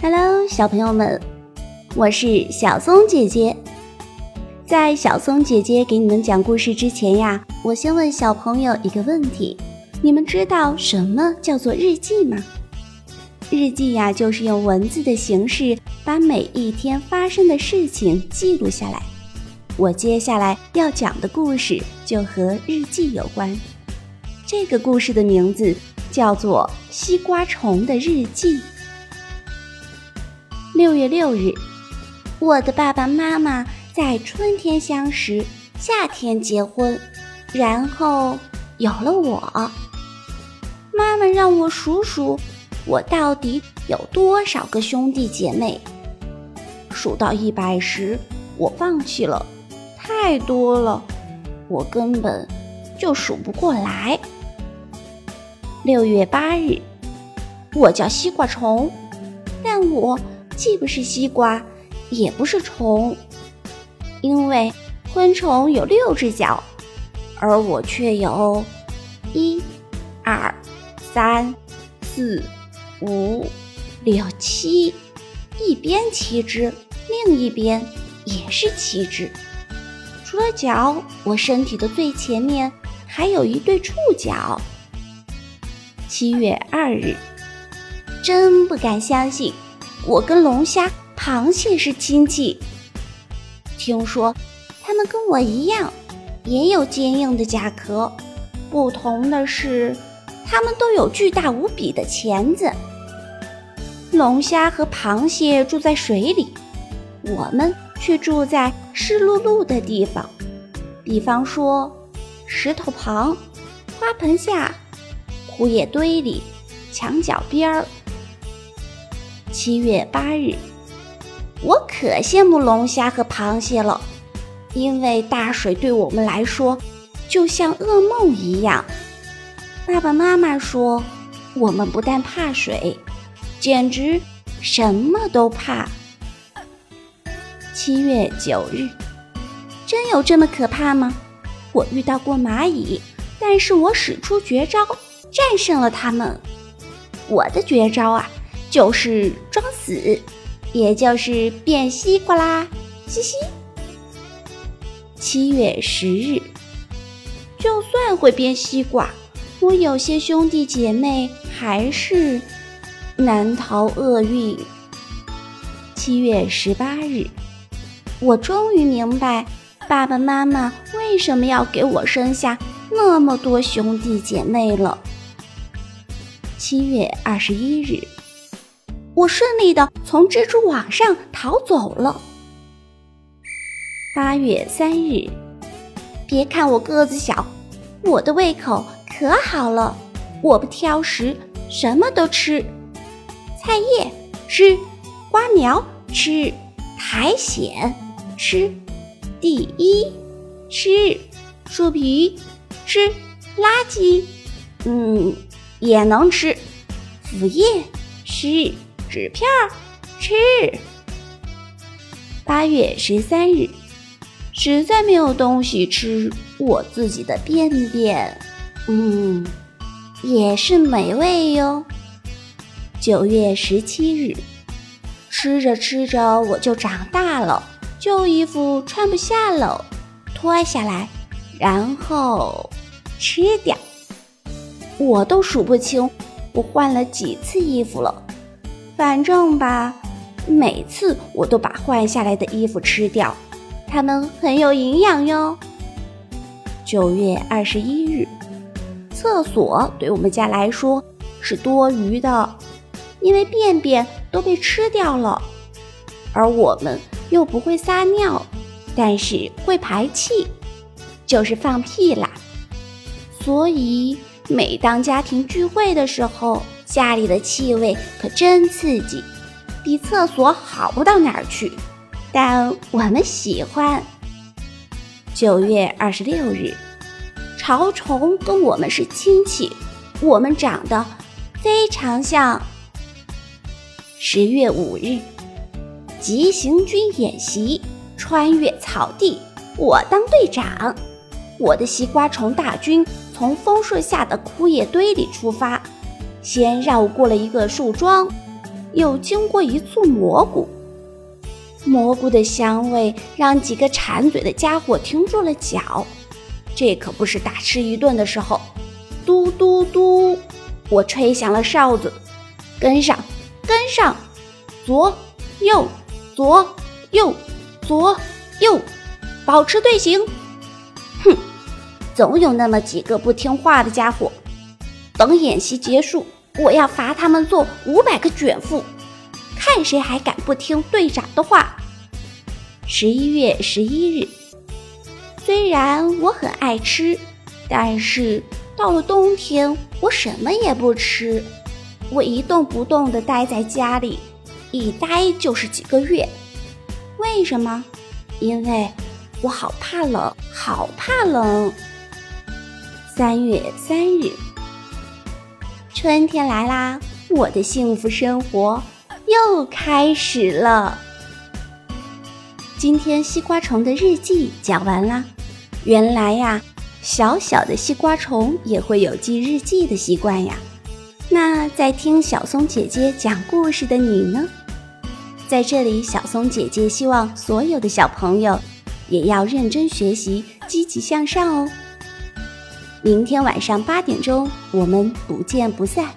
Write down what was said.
Hello，小朋友们，我是小松姐姐。在小松姐姐给你们讲故事之前呀，我先问小朋友一个问题：你们知道什么叫做日记吗？日记呀，就是用文字的形式把每一天发生的事情记录下来。我接下来要讲的故事就和日记有关。这个故事的名字叫做《西瓜虫的日记》。六月六日，我的爸爸妈妈在春天相识，夏天结婚，然后有了我。妈妈让我数数，我到底有多少个兄弟姐妹？数到一百时，我放弃了，太多了，我根本就数不过来。六月八日，我叫西瓜虫，但我既不是西瓜，也不是虫，因为昆虫有六只脚，而我却有一、二、三、四、五、六、七，一边七只，另一边也是七只。除了脚，我身体的最前面还有一对触角。七月二日，真不敢相信，我跟龙虾、螃蟹是亲戚。听说它们跟我一样，也有坚硬的甲壳，不同的是，它们都有巨大无比的钳子。龙虾和螃蟹住在水里，我们却住在湿漉漉的地方，比方说石头旁、花盆下。枯叶堆里，墙角边儿。七月八日，我可羡慕龙虾和螃蟹了，因为大水对我们来说就像噩梦一样。爸爸妈妈说，我们不但怕水，简直什么都怕。七月九日，真有这么可怕吗？我遇到过蚂蚁，但是我使出绝招。战胜了它们，我的绝招啊，就是装死，也就是变西瓜啦，嘻嘻。七月十日，就算会变西瓜，我有些兄弟姐妹还是难逃厄运。七月十八日，我终于明白爸爸妈妈为什么要给我生下那么多兄弟姐妹了。七月二十一日，我顺利的从蜘蛛网上逃走了。八月三日，别看我个子小，我的胃口可好了，我不挑食，什么都吃，菜叶吃，瓜苗吃，苔藓吃，第一吃，树皮吃，垃圾，嗯。也能吃，腐叶吃，纸片儿吃。八月十三日，实在没有东西吃，我自己的便便，嗯，也是美味哟。九月十七日，吃着吃着我就长大了，旧衣服穿不下了，脱下来，然后吃掉。我都数不清，我换了几次衣服了。反正吧，每次我都把换下来的衣服吃掉，它们很有营养哟。九月二十一日，厕所对我们家来说是多余的，因为便便都被吃掉了，而我们又不会撒尿，但是会排气，就是放屁啦，所以。每当家庭聚会的时候，家里的气味可真刺激，比厕所好不到哪儿去。但我们喜欢。九月二十六日，潮虫跟我们是亲戚，我们长得非常像。十月五日，急行军演习，穿越草地，我当队长，我的西瓜虫大军。从枫树下的枯叶堆里出发，先绕过了一个树桩，又经过一簇蘑菇。蘑菇的香味让几个馋嘴的家伙停住了脚。这可不是大吃一顿的时候。嘟嘟嘟，我吹响了哨子，跟上，跟上，左右，左右，左右，保持队形。哼，总有那么几个不听话的家伙。等演习结束，我要罚他们做五百个卷腹，看谁还敢不听队长的话。十一月十一日，虽然我很爱吃，但是到了冬天，我什么也不吃，我一动不动地待在家里，一待就是几个月。为什么？因为我好怕冷，好怕冷。三月三日，春天来啦，我的幸福生活又开始了。今天西瓜虫的日记讲完啦。原来呀，小小的西瓜虫也会有记日记的习惯呀。那在听小松姐姐讲故事的你呢？在这里，小松姐姐希望所有的小朋友也要认真学习，积极向上哦。明天晚上八点钟，我们不见不散。